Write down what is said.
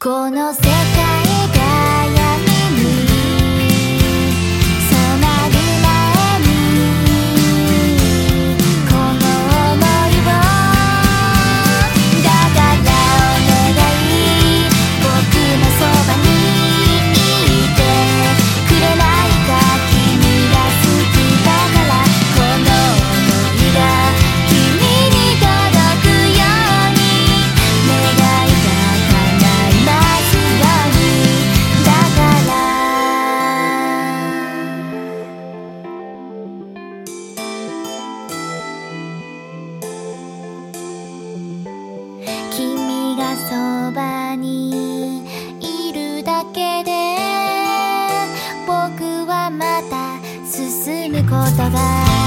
この世にいるだけで僕はまた進むことが